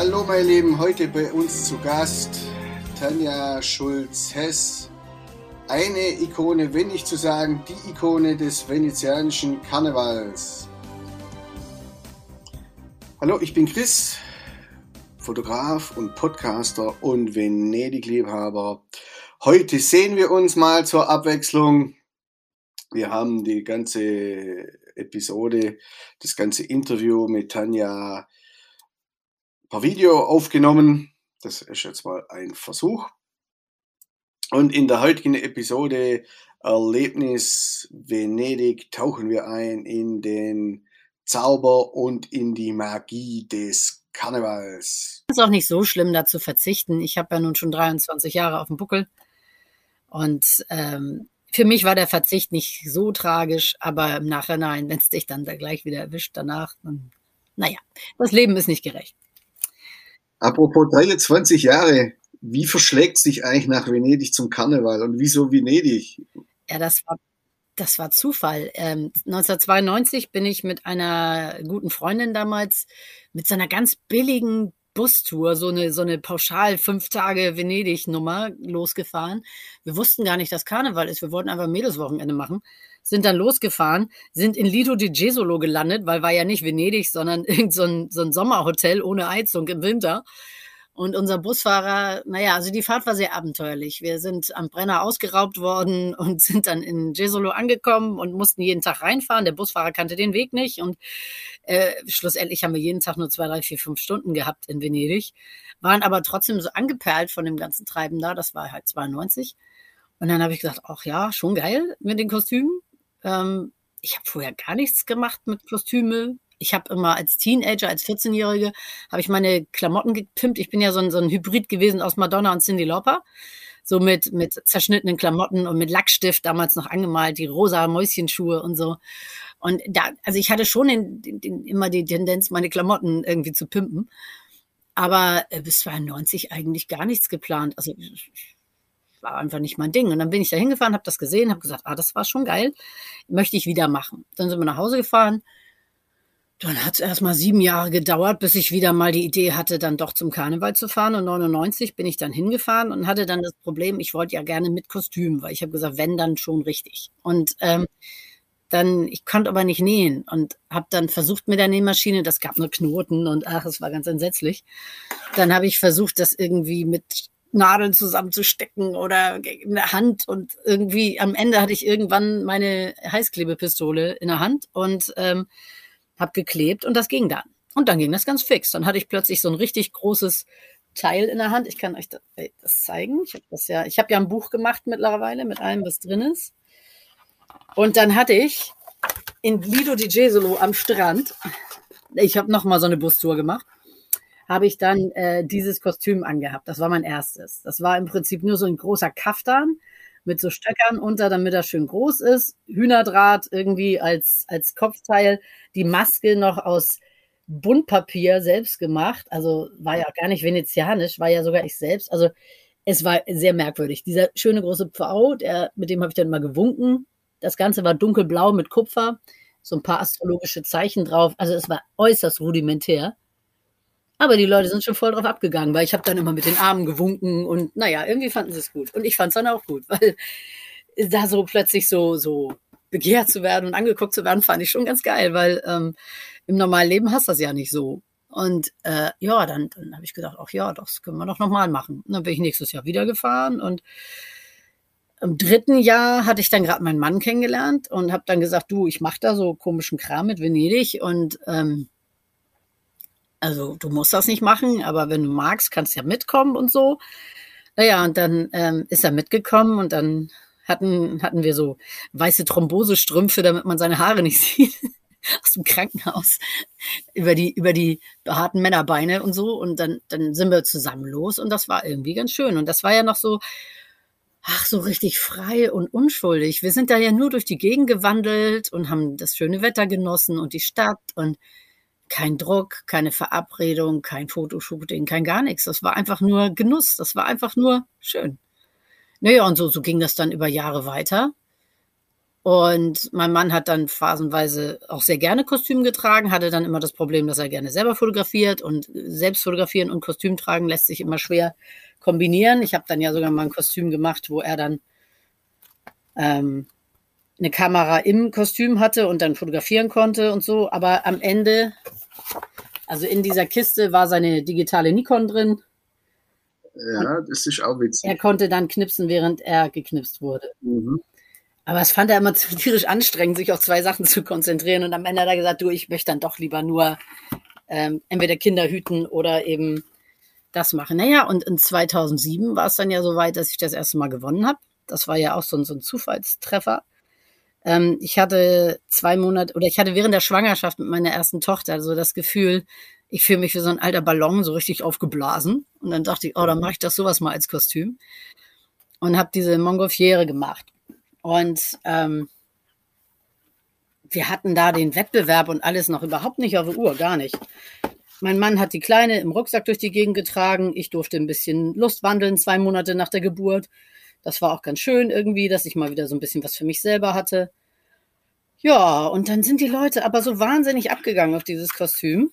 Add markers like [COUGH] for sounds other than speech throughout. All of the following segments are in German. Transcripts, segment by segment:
Hallo meine Lieben, heute bei uns zu Gast Tanja Schulz-Hess. Eine Ikone, wenn nicht zu sagen, die Ikone des venezianischen Karnevals. Hallo, ich bin Chris, Fotograf und Podcaster und Venedig-Liebhaber. Heute sehen wir uns mal zur Abwechslung. Wir haben die ganze Episode, das ganze Interview mit Tanja per Video aufgenommen. Das ist jetzt mal ein Versuch. Und in der heutigen Episode Erlebnis Venedig tauchen wir ein in den Zauber und in die Magie des Karnevals. Es ist auch nicht so schlimm, da zu verzichten. Ich habe ja nun schon 23 Jahre auf dem Buckel. Und ähm, für mich war der Verzicht nicht so tragisch, aber im Nachhinein, wenn es dich dann da gleich wieder erwischt danach, dann, naja, das Leben ist nicht gerecht. Apropos 23 Jahre, wie verschlägt sich eigentlich nach Venedig zum Karneval und wieso Venedig? Ja, das war, das war Zufall. Ähm, 1992 bin ich mit einer guten Freundin damals mit so einer ganz billigen Bustour, so eine, so eine pauschal fünf Tage Venedig-Nummer losgefahren. Wir wussten gar nicht, dass Karneval ist. Wir wollten einfach Mädelswochenende machen. Sind dann losgefahren, sind in Lido di Jesolo gelandet, weil war ja nicht Venedig, sondern [LAUGHS] irgend so ein, so ein Sommerhotel ohne Heizung im Winter. Und unser Busfahrer, naja, also die Fahrt war sehr abenteuerlich. Wir sind am Brenner ausgeraubt worden [LAUGHS] und sind dann in Jesolo angekommen und mussten jeden Tag reinfahren. Der Busfahrer kannte den Weg nicht und äh, schlussendlich haben wir jeden Tag nur zwei, drei, vier, fünf Stunden gehabt in Venedig, waren aber trotzdem so angeperlt von dem ganzen Treiben da. Das war halt 92. Und dann habe ich gesagt, ach ja, schon geil mit den Kostümen. Ähm, ich habe vorher gar nichts gemacht mit Kostüme, ich habe immer als Teenager, als 14-Jährige, habe ich meine Klamotten gepimpt. Ich bin ja so ein, so ein Hybrid gewesen aus Madonna und Cindy Lauper. So mit, mit zerschnittenen Klamotten und mit Lackstift damals noch angemalt, die rosa Mäuschenschuhe und so. Und da, also ich hatte schon den, den, den, immer die Tendenz, meine Klamotten irgendwie zu pimpen. Aber äh, bis 92 eigentlich gar nichts geplant. Also war einfach nicht mein Ding. Und dann bin ich da hingefahren, habe das gesehen, habe gesagt, ah, das war schon geil, möchte ich wieder machen. Dann sind wir nach Hause gefahren dann hat es erstmal sieben Jahre gedauert, bis ich wieder mal die Idee hatte, dann doch zum Karneval zu fahren. Und 99 bin ich dann hingefahren und hatte dann das Problem, ich wollte ja gerne mit Kostüm, weil ich habe gesagt, wenn, dann schon richtig. Und ähm, dann, ich konnte aber nicht nähen und habe dann versucht mit der Nähmaschine, das gab nur Knoten und ach, es war ganz entsetzlich. Dann habe ich versucht, das irgendwie mit Nadeln zusammenzustecken oder in der Hand und irgendwie am Ende hatte ich irgendwann meine Heißklebepistole in der Hand und ähm, habe geklebt und das ging dann. Und dann ging das ganz fix. Dann hatte ich plötzlich so ein richtig großes Teil in der Hand. Ich kann euch das, zeigen. Ich habe ja, ich ja ein Buch gemacht mittlerweile mit allem, was drin ist. Und dann hatte ich in Lido di Jesolo am Strand, ich habe noch mal so eine Bustour gemacht, habe ich dann äh, dieses Kostüm angehabt. Das war mein erstes. Das war im Prinzip nur so ein großer Kaftan mit so Stöckern unter, damit er schön groß ist. Hühnerdraht irgendwie als, als Kopfteil. Die Maske noch aus Buntpapier selbst gemacht. Also war ja gar nicht venezianisch, war ja sogar ich selbst. Also es war sehr merkwürdig. Dieser schöne große Pfau, der, mit dem habe ich dann mal gewunken. Das Ganze war dunkelblau mit Kupfer, so ein paar astrologische Zeichen drauf. Also es war äußerst rudimentär. Aber die Leute sind schon voll drauf abgegangen, weil ich habe dann immer mit den Armen gewunken und naja, irgendwie fanden sie es gut. Und ich fand es dann auch gut, [LAUGHS] weil da so plötzlich so, so begehrt zu werden und angeguckt zu werden, fand ich schon ganz geil, weil ähm, im normalen Leben hast du das ja nicht so. Und äh, ja, dann, dann habe ich gedacht, ach ja, das können wir doch nochmal machen. Und dann bin ich nächstes Jahr wieder gefahren und im dritten Jahr hatte ich dann gerade meinen Mann kennengelernt und habe dann gesagt, du, ich mache da so komischen Kram mit Venedig und ähm, also du musst das nicht machen, aber wenn du magst, kannst du ja mitkommen und so. Naja, und dann ähm, ist er mitgekommen und dann hatten, hatten wir so weiße Thrombosestrümpfe, damit man seine Haare nicht [LAUGHS] sieht. aus dem Krankenhaus über die über die harten Männerbeine und so und dann dann sind wir zusammen los und das war irgendwie ganz schön und das war ja noch so ach so richtig frei und unschuldig. Wir sind da ja nur durch die Gegend gewandelt und haben das schöne Wetter genossen und die Stadt und kein Druck, keine Verabredung, kein Fotoshooting, kein gar nichts. Das war einfach nur Genuss. Das war einfach nur schön. Naja, und so, so ging das dann über Jahre weiter. Und mein Mann hat dann phasenweise auch sehr gerne Kostüm getragen, hatte dann immer das Problem, dass er gerne selber fotografiert und selbst fotografieren und Kostüm tragen lässt sich immer schwer kombinieren. Ich habe dann ja sogar mal ein Kostüm gemacht, wo er dann ähm, eine Kamera im Kostüm hatte und dann fotografieren konnte und so. Aber am Ende, also in dieser Kiste war seine digitale Nikon drin. Ja, das ist auch witzig. Er konnte dann knipsen, während er geknipst wurde. Mhm. Aber es fand er immer zu [LAUGHS] tierisch anstrengend, sich auf zwei Sachen zu konzentrieren. Und am Ende hat er gesagt, du, ich möchte dann doch lieber nur ähm, entweder Kinder hüten oder eben das machen. Naja, und in 2007 war es dann ja so weit, dass ich das erste Mal gewonnen habe. Das war ja auch so ein, so ein Zufallstreffer. Ähm, ich hatte zwei Monate, oder ich hatte während der Schwangerschaft mit meiner ersten Tochter so das Gefühl, ich fühle mich wie so ein alter Ballon, so richtig aufgeblasen. Und dann dachte ich, oh, dann mache ich das sowas mal als Kostüm. Und habe diese Montgolfiere gemacht. Und ähm, wir hatten da den Wettbewerb und alles noch überhaupt nicht auf der Uhr, gar nicht. Mein Mann hat die Kleine im Rucksack durch die Gegend getragen. Ich durfte ein bisschen Lust wandeln, zwei Monate nach der Geburt. Das war auch ganz schön irgendwie, dass ich mal wieder so ein bisschen was für mich selber hatte. Ja, und dann sind die Leute aber so wahnsinnig abgegangen auf dieses Kostüm,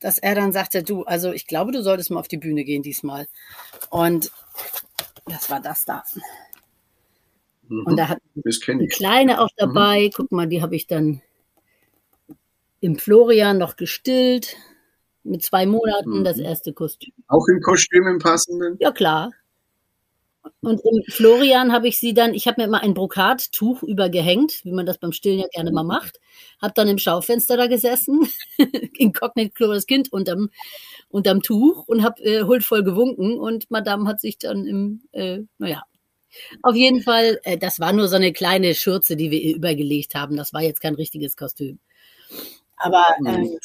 dass er dann sagte, du, also ich glaube, du solltest mal auf die Bühne gehen diesmal. Und das war das da. Mhm, und da hat die Kleine auch mhm. dabei. Mhm. Guck mal, die habe ich dann im Florian noch gestillt mit zwei Monaten mhm. das erste Kostüm. Auch im Kostüm im passenden? Ja, klar. Und im Florian habe ich sie dann, ich habe mir immer ein Brokattuch übergehängt, wie man das beim Stillen ja gerne mal macht. Habe dann im Schaufenster da gesessen, [LAUGHS] inkognito das Kind unterm, unterm Tuch und habe äh, huldvoll gewunken. Und Madame hat sich dann im, äh, naja, auf jeden Fall, äh, das war nur so eine kleine Schürze, die wir ihr übergelegt haben. Das war jetzt kein richtiges Kostüm. Aber ähm,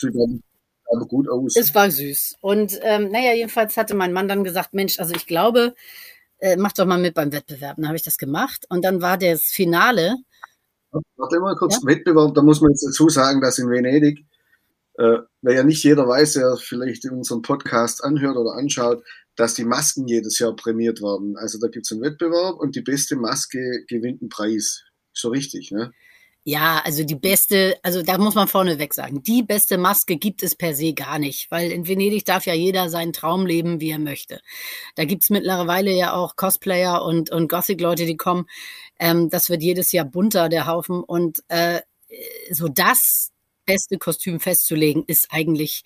aber gut aus. Es war süß. Und ähm, naja, jedenfalls hatte mein Mann dann gesagt, Mensch, also ich glaube, äh, mach doch mal mit beim Wettbewerb. Dann habe ich das gemacht. Und dann war das Finale. Warte mal kurz, ja? Wettbewerb, da muss man jetzt dazu sagen, dass in Venedig, äh, weil ja nicht jeder weiß, der vielleicht unseren Podcast anhört oder anschaut, dass die Masken jedes Jahr prämiert werden. Also da gibt es einen Wettbewerb und die beste Maske gewinnt einen Preis. So richtig, ne? Ja, also die beste, also da muss man vorneweg sagen, die beste Maske gibt es per se gar nicht, weil in Venedig darf ja jeder seinen Traum leben, wie er möchte. Da gibt's mittlerweile ja auch Cosplayer und, und Gothic-Leute, die kommen. Ähm, das wird jedes Jahr bunter, der Haufen. Und äh, so das beste Kostüm festzulegen, ist eigentlich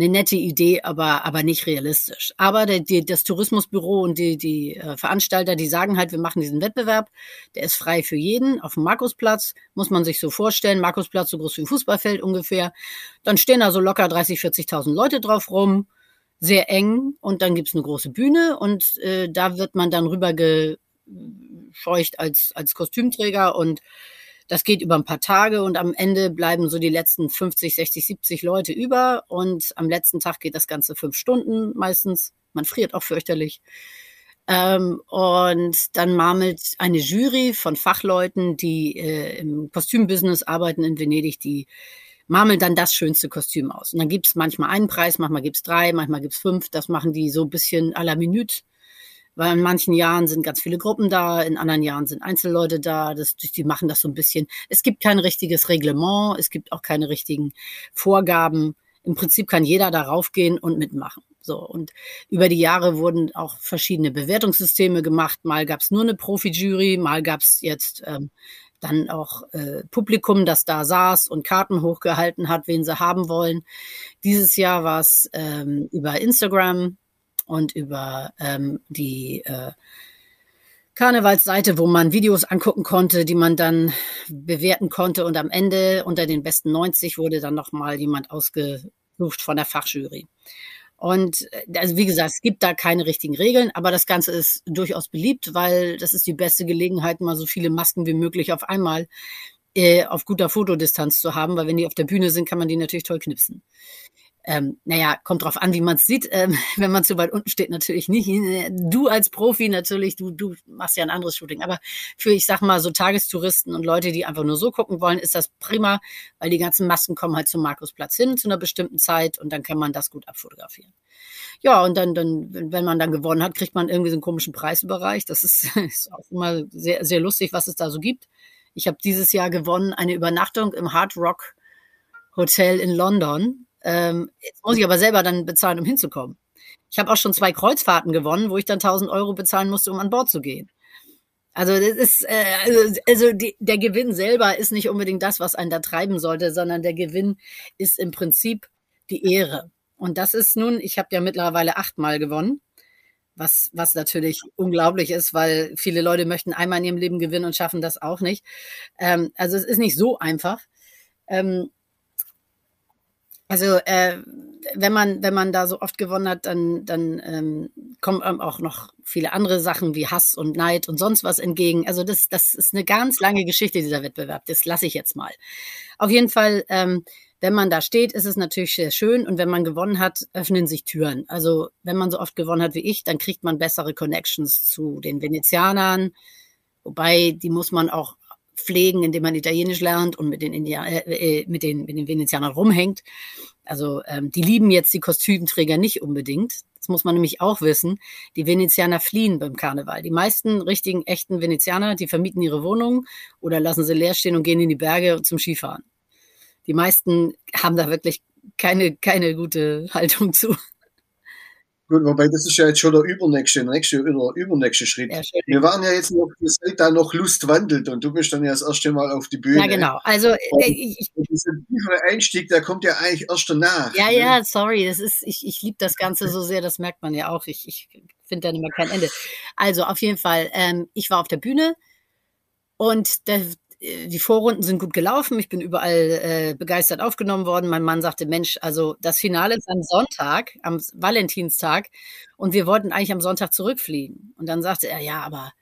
eine nette Idee, aber, aber nicht realistisch. Aber der, die, das Tourismusbüro und die, die äh, Veranstalter, die sagen halt, wir machen diesen Wettbewerb, der ist frei für jeden. Auf dem Markusplatz muss man sich so vorstellen, Markusplatz so groß wie ein Fußballfeld ungefähr. Dann stehen da so locker 30, 40.000 Leute drauf rum, sehr eng und dann gibt's eine große Bühne und äh, da wird man dann rüber gescheucht als, als Kostümträger und das geht über ein paar Tage und am Ende bleiben so die letzten 50, 60, 70 Leute über und am letzten Tag geht das Ganze fünf Stunden meistens. Man friert auch fürchterlich. Ähm, und dann marmelt eine Jury von Fachleuten, die äh, im Kostümbusiness arbeiten in Venedig, die marmeln dann das schönste Kostüm aus. Und dann gibt's manchmal einen Preis, manchmal gibt's drei, manchmal gibt's fünf. Das machen die so ein bisschen à la Minute weil in manchen Jahren sind ganz viele Gruppen da, in anderen Jahren sind Einzelleute da, das, die machen das so ein bisschen. Es gibt kein richtiges Reglement, es gibt auch keine richtigen Vorgaben. Im Prinzip kann jeder darauf gehen und mitmachen. So, und über die Jahre wurden auch verschiedene Bewertungssysteme gemacht. Mal gab es nur eine Profi-Jury, mal gab es jetzt ähm, dann auch äh, Publikum, das da saß und Karten hochgehalten hat, wen sie haben wollen. Dieses Jahr war es ähm, über Instagram und über ähm, die äh, Karnevalsseite, wo man Videos angucken konnte, die man dann bewerten konnte. Und am Ende unter den besten 90 wurde dann nochmal jemand ausgesucht von der Fachjury. Und äh, also wie gesagt, es gibt da keine richtigen Regeln, aber das Ganze ist durchaus beliebt, weil das ist die beste Gelegenheit, mal so viele Masken wie möglich auf einmal äh, auf guter Fotodistanz zu haben, weil wenn die auf der Bühne sind, kann man die natürlich toll knipsen. Ähm, naja, kommt drauf an, wie man es sieht. Ähm, [LAUGHS] wenn man zu weit unten steht, natürlich nicht. Du als Profi natürlich, du, du machst ja ein anderes Shooting. Aber für, ich sag mal, so Tagestouristen und Leute, die einfach nur so gucken wollen, ist das prima, weil die ganzen Masken kommen halt zum Markusplatz hin zu einer bestimmten Zeit und dann kann man das gut abfotografieren. Ja, und dann, dann, wenn man dann gewonnen hat, kriegt man irgendwie so einen komischen Preis überreicht. Das ist, [LAUGHS] ist auch immer sehr, sehr lustig, was es da so gibt. Ich habe dieses Jahr gewonnen eine Übernachtung im Hard Rock Hotel in London. Ähm, jetzt muss ich aber selber dann bezahlen, um hinzukommen. Ich habe auch schon zwei Kreuzfahrten gewonnen, wo ich dann 1000 Euro bezahlen musste, um an Bord zu gehen. Also das ist äh, also, also die, der Gewinn selber ist nicht unbedingt das, was einen da treiben sollte, sondern der Gewinn ist im Prinzip die Ehre. Und das ist nun, ich habe ja mittlerweile achtmal gewonnen, was was natürlich unglaublich ist, weil viele Leute möchten einmal in ihrem Leben gewinnen und schaffen das auch nicht. Ähm, also es ist nicht so einfach. Ähm, also äh, wenn man wenn man da so oft gewonnen hat, dann dann ähm, kommen einem auch noch viele andere Sachen wie Hass und Neid und sonst was entgegen. Also das das ist eine ganz lange Geschichte dieser Wettbewerb. Das lasse ich jetzt mal. Auf jeden Fall, ähm, wenn man da steht, ist es natürlich sehr schön und wenn man gewonnen hat, öffnen sich Türen. Also wenn man so oft gewonnen hat wie ich, dann kriegt man bessere Connections zu den Venezianern. Wobei die muss man auch pflegen, indem man Italienisch lernt und mit den, India äh, äh, mit den, mit den Venezianern rumhängt. Also ähm, die lieben jetzt die Kostümträger nicht unbedingt. Das muss man nämlich auch wissen. Die Venezianer fliehen beim Karneval. Die meisten richtigen, echten Venezianer, die vermieten ihre Wohnungen oder lassen sie leer stehen und gehen in die Berge zum Skifahren. Die meisten haben da wirklich keine, keine gute Haltung zu. Gut, wobei das ist ja jetzt schon der übernächste, nächste, oder übernächste Schritt. Ja, wir waren ja jetzt noch, ihr seid da noch Lust wandelt und du bist dann ja das erste Mal auf die Bühne. Ja, genau. Also, äh, ich, dieser tiefere Einstieg, der kommt ja eigentlich erst danach. Ja, ne? ja, sorry, das ist, ich, ich liebe das Ganze so sehr, das merkt man ja auch. Ich, ich finde dann immer kein Ende. Also, auf jeden Fall, ähm, ich war auf der Bühne und der, die Vorrunden sind gut gelaufen. Ich bin überall äh, begeistert aufgenommen worden. Mein Mann sagte, Mensch, also das Finale ist am Sonntag, am Valentinstag. Und wir wollten eigentlich am Sonntag zurückfliegen. Und dann sagte er, ja, aber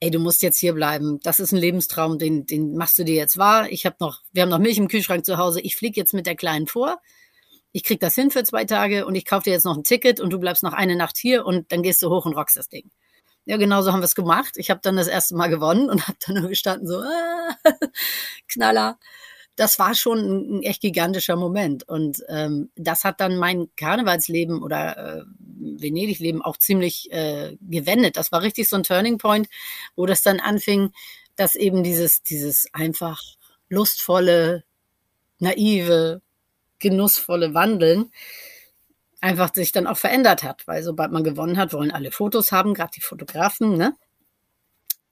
ey, du musst jetzt hier bleiben. Das ist ein Lebenstraum, den, den machst du dir jetzt wahr. Ich habe noch, wir haben noch Milch im Kühlschrank zu Hause. Ich fliege jetzt mit der Kleinen vor. Ich krieg das hin für zwei Tage und ich kaufe dir jetzt noch ein Ticket und du bleibst noch eine Nacht hier und dann gehst du hoch und rockst das Ding. Ja, genau so haben wir es gemacht. Ich habe dann das erste Mal gewonnen und habe dann nur gestanden so, ah, [LAUGHS] Knaller. Das war schon ein, ein, echt gigantischer Moment. Und ähm, das hat dann mein Karnevalsleben oder äh, Venedig-Leben auch ziemlich äh, gewendet. Das war richtig so ein Turning Point, wo das dann anfing, dass eben dieses, dieses einfach lustvolle, naive, genussvolle Wandeln einfach sich dann auch verändert hat, weil sobald man gewonnen hat, wollen alle Fotos haben, gerade die Fotografen, ne?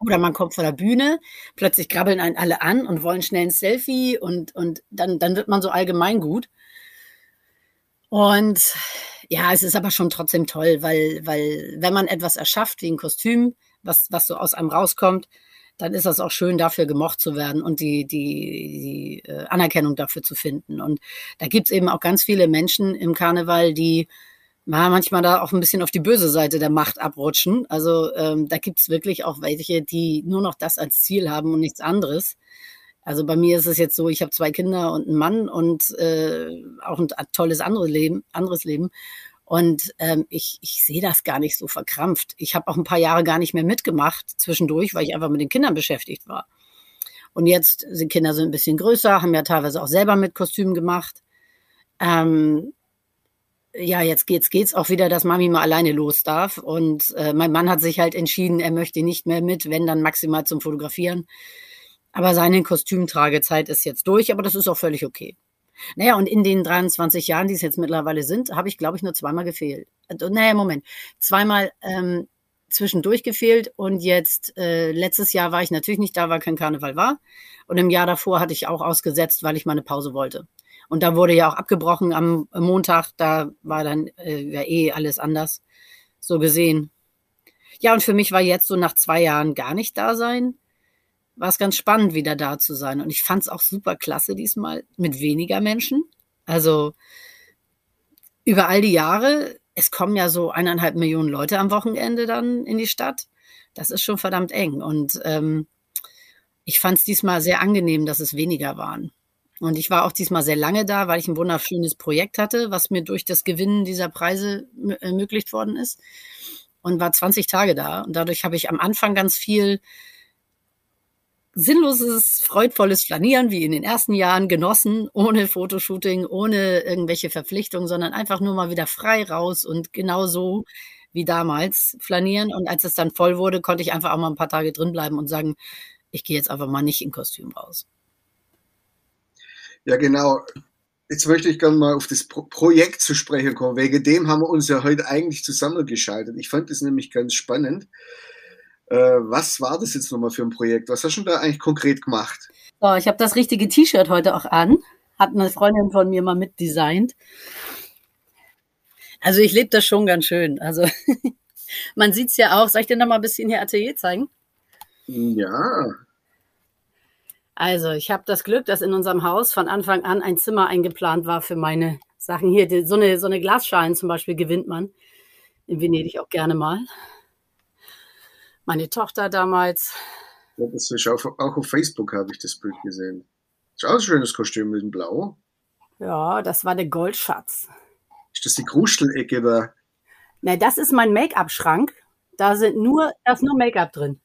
Oder man kommt vor der Bühne, plötzlich krabbeln einen alle an und wollen schnell ein Selfie und, und dann, dann wird man so allgemein gut. Und ja, es ist aber schon trotzdem toll, weil, weil wenn man etwas erschafft wie ein Kostüm, was, was so aus einem rauskommt, dann ist das auch schön, dafür gemocht zu werden und die, die, die äh, Anerkennung dafür zu finden. Und da gibt's eben auch ganz viele Menschen im Karneval, die manchmal da auch ein bisschen auf die böse Seite der Macht abrutschen. Also ähm, da gibt's wirklich auch welche, die nur noch das als Ziel haben und nichts anderes. Also bei mir ist es jetzt so, ich habe zwei Kinder und einen Mann und äh, auch ein tolles anderes Leben, anderes Leben. Und ähm, ich, ich sehe das gar nicht so verkrampft. Ich habe auch ein paar Jahre gar nicht mehr mitgemacht zwischendurch, weil ich einfach mit den Kindern beschäftigt war. Und jetzt sind Kinder so ein bisschen größer, haben ja teilweise auch selber mit Kostümen gemacht. Ähm, ja, jetzt geht's, geht's auch wieder, dass Mami mal alleine los darf. Und äh, mein Mann hat sich halt entschieden, er möchte nicht mehr mit, wenn dann maximal zum Fotografieren. Aber seine Kostümtragezeit ist jetzt durch, aber das ist auch völlig okay. Naja, und in den 23 Jahren, die es jetzt mittlerweile sind, habe ich, glaube ich, nur zweimal gefehlt. Naja, Moment. Zweimal ähm, zwischendurch gefehlt und jetzt äh, letztes Jahr war ich natürlich nicht da, weil kein Karneval war. Und im Jahr davor hatte ich auch ausgesetzt, weil ich mal eine Pause wollte. Und da wurde ja auch abgebrochen am Montag, da war dann äh, ja eh alles anders. So gesehen. Ja, und für mich war jetzt so nach zwei Jahren gar nicht da sein war es ganz spannend, wieder da zu sein. Und ich fand es auch super klasse diesmal mit weniger Menschen. Also über all die Jahre, es kommen ja so eineinhalb Millionen Leute am Wochenende dann in die Stadt. Das ist schon verdammt eng. Und ähm, ich fand es diesmal sehr angenehm, dass es weniger waren. Und ich war auch diesmal sehr lange da, weil ich ein wunderschönes Projekt hatte, was mir durch das Gewinnen dieser Preise ermöglicht worden ist. Und war 20 Tage da. Und dadurch habe ich am Anfang ganz viel sinnloses, freudvolles Flanieren wie in den ersten Jahren genossen, ohne Fotoshooting, ohne irgendwelche Verpflichtungen, sondern einfach nur mal wieder frei raus und genau so wie damals flanieren. Und als es dann voll wurde, konnte ich einfach auch mal ein paar Tage drin bleiben und sagen, ich gehe jetzt einfach mal nicht in Kostüm raus. Ja, genau. Jetzt möchte ich gerne mal auf das Pro Projekt zu sprechen kommen. Wegen dem haben wir uns ja heute eigentlich zusammengeschaltet. Ich fand das nämlich ganz spannend. Äh, was war das jetzt nochmal für ein Projekt? Was hast du da eigentlich konkret gemacht? So, ich habe das richtige T-Shirt heute auch an. Hat eine Freundin von mir mal mitdesignt. Also ich lebe das schon ganz schön. Also [LAUGHS] man sieht es ja auch. Soll ich dir noch mal ein bisschen hier Atelier zeigen? Ja. Also ich habe das Glück, dass in unserem Haus von Anfang an ein Zimmer eingeplant war für meine Sachen. Hier, so eine, so eine Glasschalen zum Beispiel gewinnt man in Venedig auch gerne mal. Meine Tochter damals. Ja, das ist auch, auch auf Facebook habe ich das Bild gesehen. Ist auch ein schönes Kostüm mit dem Blau. Ja, das war der Goldschatz. Ist das die Krustelecke da? Na, das ist mein Make-up-Schrank. Da sind nur, da ist nur Make-up drin.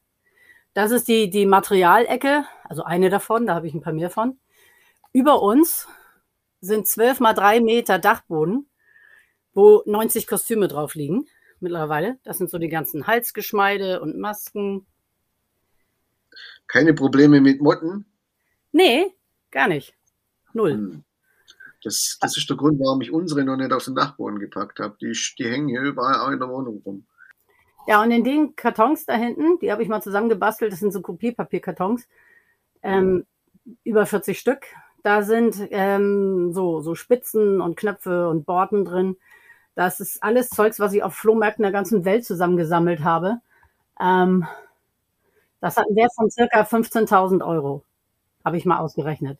Das ist die, die Materialecke, also eine davon, da habe ich ein paar mehr von. Über uns sind zwölf mal drei Meter Dachboden, wo 90 Kostüme drauf liegen mittlerweile. Das sind so die ganzen Halsgeschmeide und Masken. Keine Probleme mit Motten? Nee, gar nicht. Null. Hm. Das, das ist der Grund, warum ich unsere noch nicht auf den Dachboden gepackt habe. Die, die hängen hier überall auch in der Wohnung rum. Ja, und in den Kartons da hinten, die habe ich mal zusammengebastelt, das sind so Kopierpapierkartons, ähm, über 40 Stück. Da sind ähm, so, so Spitzen und Knöpfe und Borten drin. Das ist alles Zeugs, was ich auf Flohmärkten der ganzen Welt zusammengesammelt habe. Ähm, das hat einen Wert von circa 15.000 Euro, habe ich mal ausgerechnet.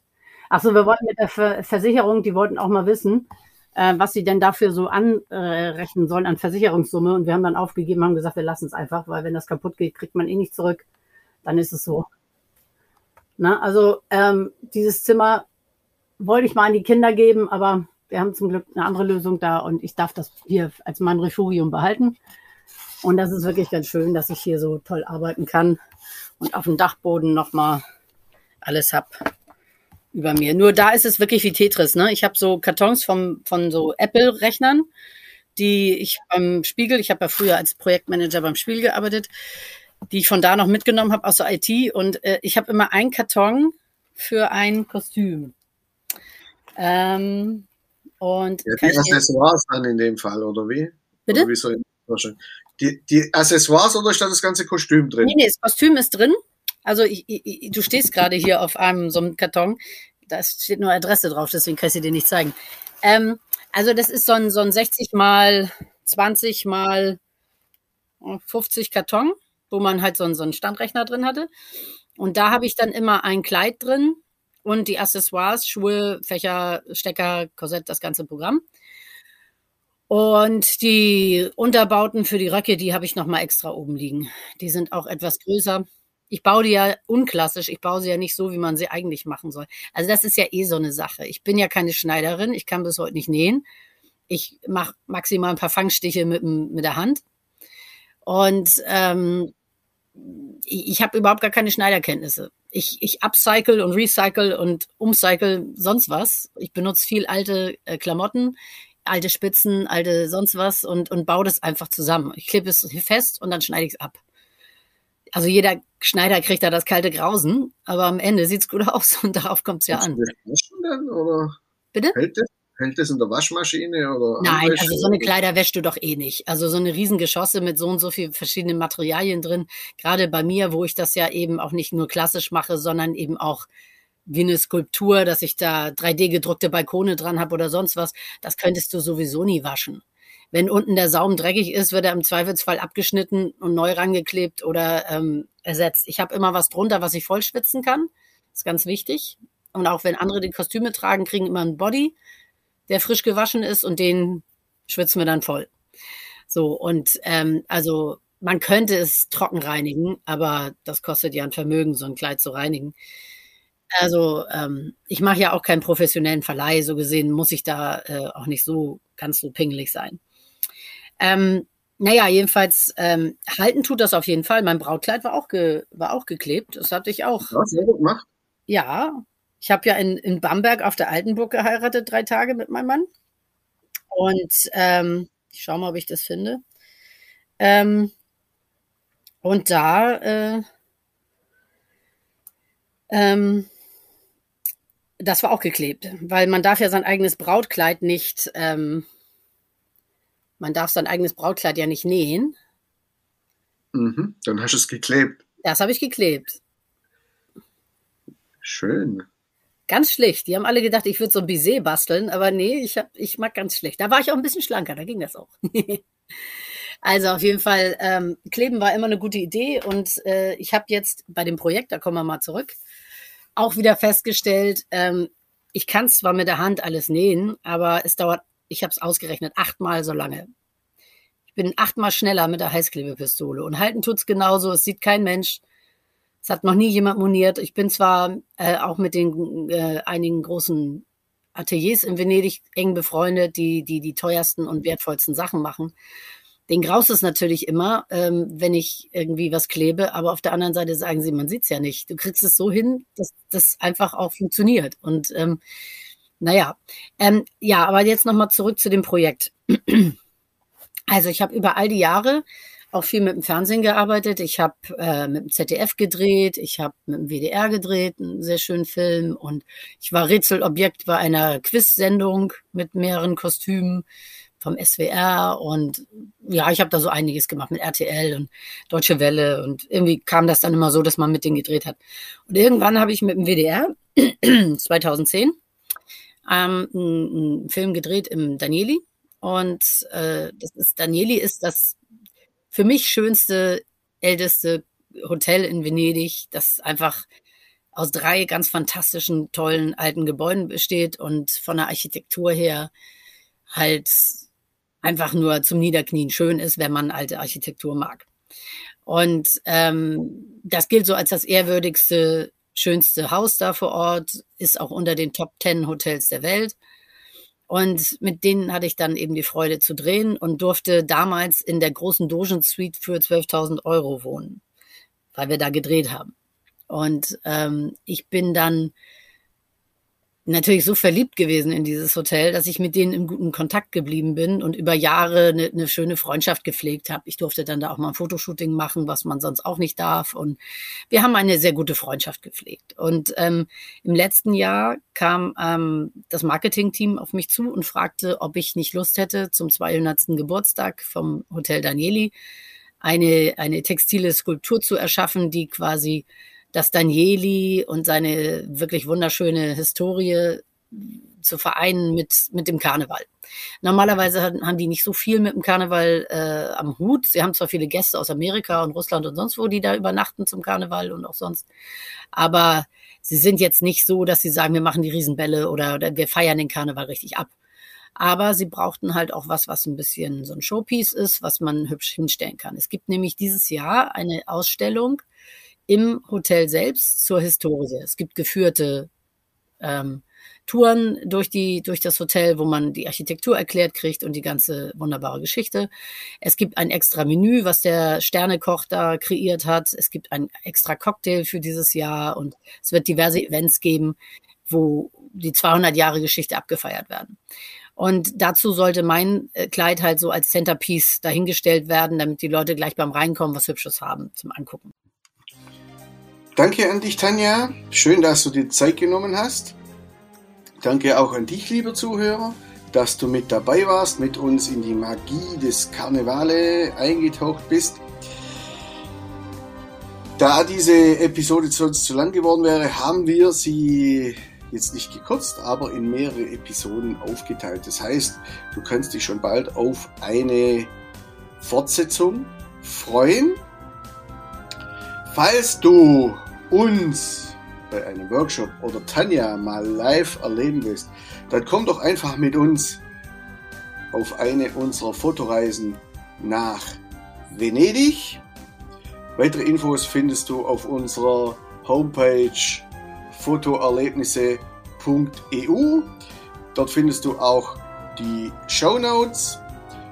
Achso, wir wollten mit der Ver Versicherung, die wollten auch mal wissen, äh, was sie denn dafür so anrechnen sollen an Versicherungssumme. Und wir haben dann aufgegeben, haben gesagt, wir lassen es einfach, weil wenn das kaputt geht, kriegt man eh nicht zurück. Dann ist es so. Na, also ähm, dieses Zimmer wollte ich mal an die Kinder geben, aber wir haben zum Glück eine andere Lösung da und ich darf das hier als mein Refugium behalten. Und das ist wirklich ganz schön, dass ich hier so toll arbeiten kann und auf dem Dachboden nochmal alles hab über mir. Nur da ist es wirklich wie Tetris. Ne? Ich habe so Kartons vom, von so Apple-Rechnern, die ich beim Spiegel, ich habe ja früher als Projektmanager beim Spiegel gearbeitet, die ich von da noch mitgenommen habe aus der IT. Und äh, ich habe immer einen Karton für ein Kostüm. Ähm, und ja, die Accessoires dann in dem Fall, oder wie? Bitte? Oder wie soll ich die, die Accessoires oder steht das ganze Kostüm drin? Nee, nee, das Kostüm ist drin. Also ich, ich, du stehst gerade hier auf einem so einem Karton. Da steht nur Adresse drauf, deswegen kann ich sie dir nicht zeigen. Ähm, also das ist so ein, so ein 60 mal 20 mal 50 Karton, wo man halt so einen, so einen Standrechner drin hatte. Und da habe ich dann immer ein Kleid drin und die Accessoires, Schuhe, Fächer, Stecker, Korsett, das ganze Programm. Und die Unterbauten für die Röcke, die habe ich nochmal extra oben liegen. Die sind auch etwas größer ich baue die ja unklassisch, ich baue sie ja nicht so, wie man sie eigentlich machen soll. Also das ist ja eh so eine Sache. Ich bin ja keine Schneiderin, ich kann bis heute nicht nähen. Ich mache maximal ein paar Fangstiche mit, mit der Hand. Und ähm, ich, habe überhaupt gar keine Schneiderkenntnisse. Ich, ich upcycle und recycle und umcycle sonst was. Ich benutze viel alte äh, Klamotten, alte Spitzen, alte sonst was und, und baue das einfach zusammen. Ich klippe es fest und dann schneide ich es ab also jeder Schneider kriegt da das kalte Grausen, aber am Ende sieht's gut [LAUGHS] aus und darauf kommt's ja an. Bitte? Hält das, in der Waschmaschine oder? Nein, also so eine Kleider wäschst du doch eh nicht. Also so eine Riesengeschosse mit so und so viel verschiedenen Materialien drin. Gerade bei mir, wo ich das ja eben auch nicht nur klassisch mache, sondern eben auch wie eine Skulptur, dass ich da 3D gedruckte Balkone dran habe oder sonst was, das könntest du sowieso nie waschen. Wenn unten der Saum dreckig ist, wird er im Zweifelsfall abgeschnitten und neu rangeklebt oder ähm, ersetzt. Ich habe immer was drunter, was ich voll schwitzen kann. Das ist ganz wichtig. Und auch wenn andere die Kostüme tragen, kriegen immer einen Body, der frisch gewaschen ist und den schwitzen wir dann voll. So, und ähm, also man könnte es trocken reinigen, aber das kostet ja ein Vermögen, so ein Kleid zu reinigen. Also ähm, ich mache ja auch keinen professionellen Verleih, so gesehen muss ich da äh, auch nicht so ganz so pingelig sein. Ähm, naja, jedenfalls ähm, halten tut das auf jeden Fall. Mein Brautkleid war auch, ge, war auch geklebt. Das hatte ich auch. Ja, sehr gut gemacht. Ja, ich habe ja in, in Bamberg auf der Altenburg geheiratet, drei Tage mit meinem Mann. Und ähm, ich schaue mal, ob ich das finde. Ähm, und da, äh, Ähm, das war auch geklebt, weil man darf ja sein eigenes Brautkleid nicht, ähm, man darf sein eigenes Brautkleid ja nicht nähen. Mhm, dann hast du es geklebt. Das habe ich geklebt. Schön. Ganz schlicht. Die haben alle gedacht, ich würde so ein Bisset basteln, aber nee, ich, hab, ich mag ganz schlecht. Da war ich auch ein bisschen schlanker, da ging das auch. [LAUGHS] also auf jeden Fall, ähm, Kleben war immer eine gute Idee und äh, ich habe jetzt bei dem Projekt, da kommen wir mal zurück, auch wieder festgestellt, ähm, ich kann zwar mit der Hand alles nähen, aber es dauert, ich habe es ausgerechnet, achtmal so lange. Ich bin achtmal schneller mit der Heißklebepistole und halten tut's genauso, es sieht kein Mensch. Es hat noch nie jemand moniert. Ich bin zwar äh, auch mit den äh, einigen großen Ateliers in Venedig eng befreundet, die, die die teuersten und wertvollsten Sachen machen. Den graust es natürlich immer, ähm, wenn ich irgendwie was klebe, aber auf der anderen Seite sagen sie, man sieht's ja nicht. Du kriegst es so hin, dass das einfach auch funktioniert. Und ähm, naja, ähm, ja, aber jetzt nochmal zurück zu dem Projekt. Also ich habe über all die Jahre auch viel mit dem Fernsehen gearbeitet. Ich habe äh, mit dem ZDF gedreht, ich habe mit dem WDR gedreht, einen sehr schönen Film. Und ich war Rätselobjekt bei einer Quiz-Sendung mit mehreren Kostümen vom SWR. Und ja, ich habe da so einiges gemacht mit RTL und Deutsche Welle. Und irgendwie kam das dann immer so, dass man mit denen gedreht hat. Und irgendwann habe ich mit dem WDR 2010 [CLEARS THROAT] ähm, einen, Film gedreht im Danieli. Und äh, das ist Danieli ist das für mich schönste, älteste Hotel in Venedig, das einfach aus drei ganz fantastischen, tollen alten Gebäuden besteht und von der Architektur her halt einfach nur zum Niederknien schön ist, wenn man alte Architektur mag. Und ähm, das gilt so als das ehrwürdigste, schönste Haus da vor Ort, ist auch unter den Top Ten Hotels der Welt. Und mit denen hatte ich dann eben die Freude zu drehen und durfte damals in der großen Dogen Suite für 12.000 Euro wohnen, weil wir da gedreht haben. Und ähm, ich bin dann natürlich so verliebt gewesen in dieses Hotel, dass ich mit denen im guten Kontakt geblieben bin und über Jahre eine, eine schöne Freundschaft gepflegt habe. Ich durfte dann da auch mal ein Fotoshooting machen, was man sonst auch nicht darf. Und wir haben eine sehr gute Freundschaft gepflegt. Und ähm, im letzten Jahr kam ähm, das Marketingteam auf mich zu und fragte, ob ich nicht Lust hätte, zum 200. Geburtstag vom Hotel Danieli eine, eine textile Skulptur zu erschaffen, die quasi das Danieli und seine wirklich wunderschöne Historie zu vereinen mit, mit dem Karneval. Normalerweise haben die nicht so viel mit dem Karneval äh, am Hut. Sie haben zwar viele Gäste aus Amerika und Russland und sonst wo, die da übernachten zum Karneval und auch sonst. Aber sie sind jetzt nicht so, dass sie sagen, wir machen die Riesenbälle oder, oder wir feiern den Karneval richtig ab. Aber sie brauchten halt auch was, was ein bisschen so ein Showpiece ist, was man hübsch hinstellen kann. Es gibt nämlich dieses Jahr eine Ausstellung im Hotel selbst zur Historie. Es gibt geführte ähm, Touren durch die durch das Hotel, wo man die Architektur erklärt kriegt und die ganze wunderbare Geschichte. Es gibt ein extra Menü, was der Sternekoch da kreiert hat. Es gibt ein extra Cocktail für dieses Jahr und es wird diverse Events geben, wo die 200 Jahre Geschichte abgefeiert werden. Und dazu sollte mein äh, Kleid halt so als Centerpiece dahingestellt werden, damit die Leute gleich beim Reinkommen was Hübsches haben zum Angucken. Danke an dich, Tanja. Schön, dass du dir Zeit genommen hast. Danke auch an dich, lieber Zuhörer, dass du mit dabei warst, mit uns in die Magie des Karnevale eingetaucht bist. Da diese Episode sonst zu lang geworden wäre, haben wir sie jetzt nicht gekürzt, aber in mehrere Episoden aufgeteilt. Das heißt, du kannst dich schon bald auf eine Fortsetzung freuen. Falls du uns bei einem Workshop oder Tanja mal live erleben willst, dann komm doch einfach mit uns auf eine unserer Fotoreisen nach Venedig. Weitere Infos findest du auf unserer Homepage fotoerlebnisse.eu. Dort findest du auch die Show Notes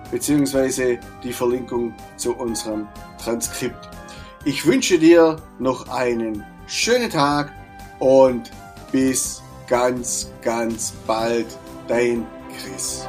bzw. die Verlinkung zu unserem Transkript. Ich wünsche dir noch einen schönen Tag und bis ganz, ganz bald. Dein Chris.